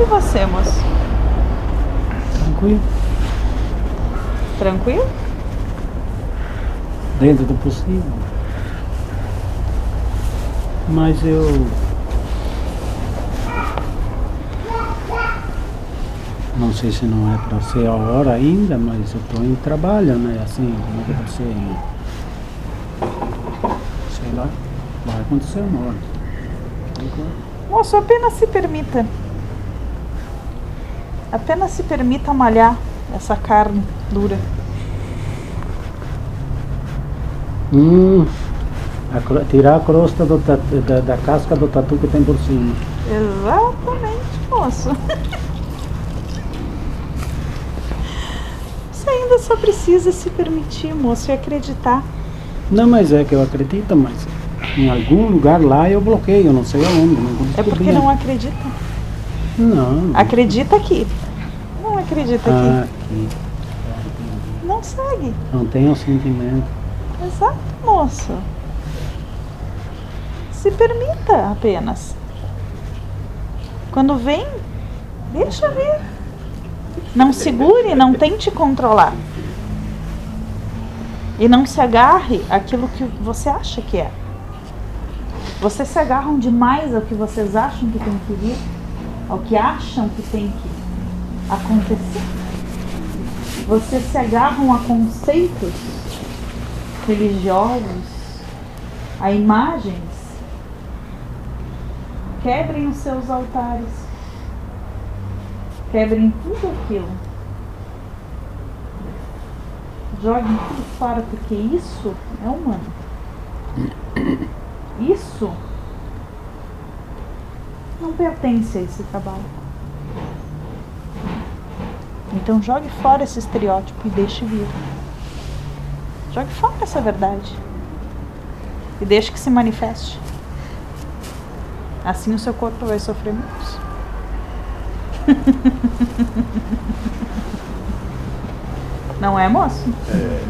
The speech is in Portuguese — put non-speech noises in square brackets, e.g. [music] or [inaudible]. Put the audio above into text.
E você, moço? Tranquilo. Tranquilo? Dentro do possível. Mas eu. Não sei se não é para ser a hora ainda, mas eu estou em trabalho, né? Assim, como é que você. Sei lá. Vai acontecer uma hora. Moço, apenas se permita. Apenas se permita malhar essa carne dura. Hum, a tirar a crosta do da, da casca do tatu que tem por cima. Exatamente, moço. Você ainda só precisa se permitir, moço, e acreditar. Não, mas é que eu acredito, mas em algum lugar lá eu bloqueio, não sei aonde. Não É porque não acredita. Não. Acredita aqui. Não acredita Ah, aqui. Não segue. Não tenho sentimento. Exato, moço. Se permita apenas. Quando vem, deixa vir. Não segure, não tente controlar. E não se agarre àquilo que você acha que é. Vocês se agarram demais ao que vocês acham que tem que vir, ao que acham que tem que acontecer. Vocês se agarram a conceitos religiosos, a imagens. Quebrem os seus altares. Quebrem tudo aquilo. Joguem tudo fora, porque isso é humano. Isso não pertence a esse trabalho. Então jogue fora esse estereótipo e deixe vir. Jogue fora essa verdade. E deixe que se manifeste. Assim o seu corpo vai sofrer menos. [laughs] Não é, moço? É,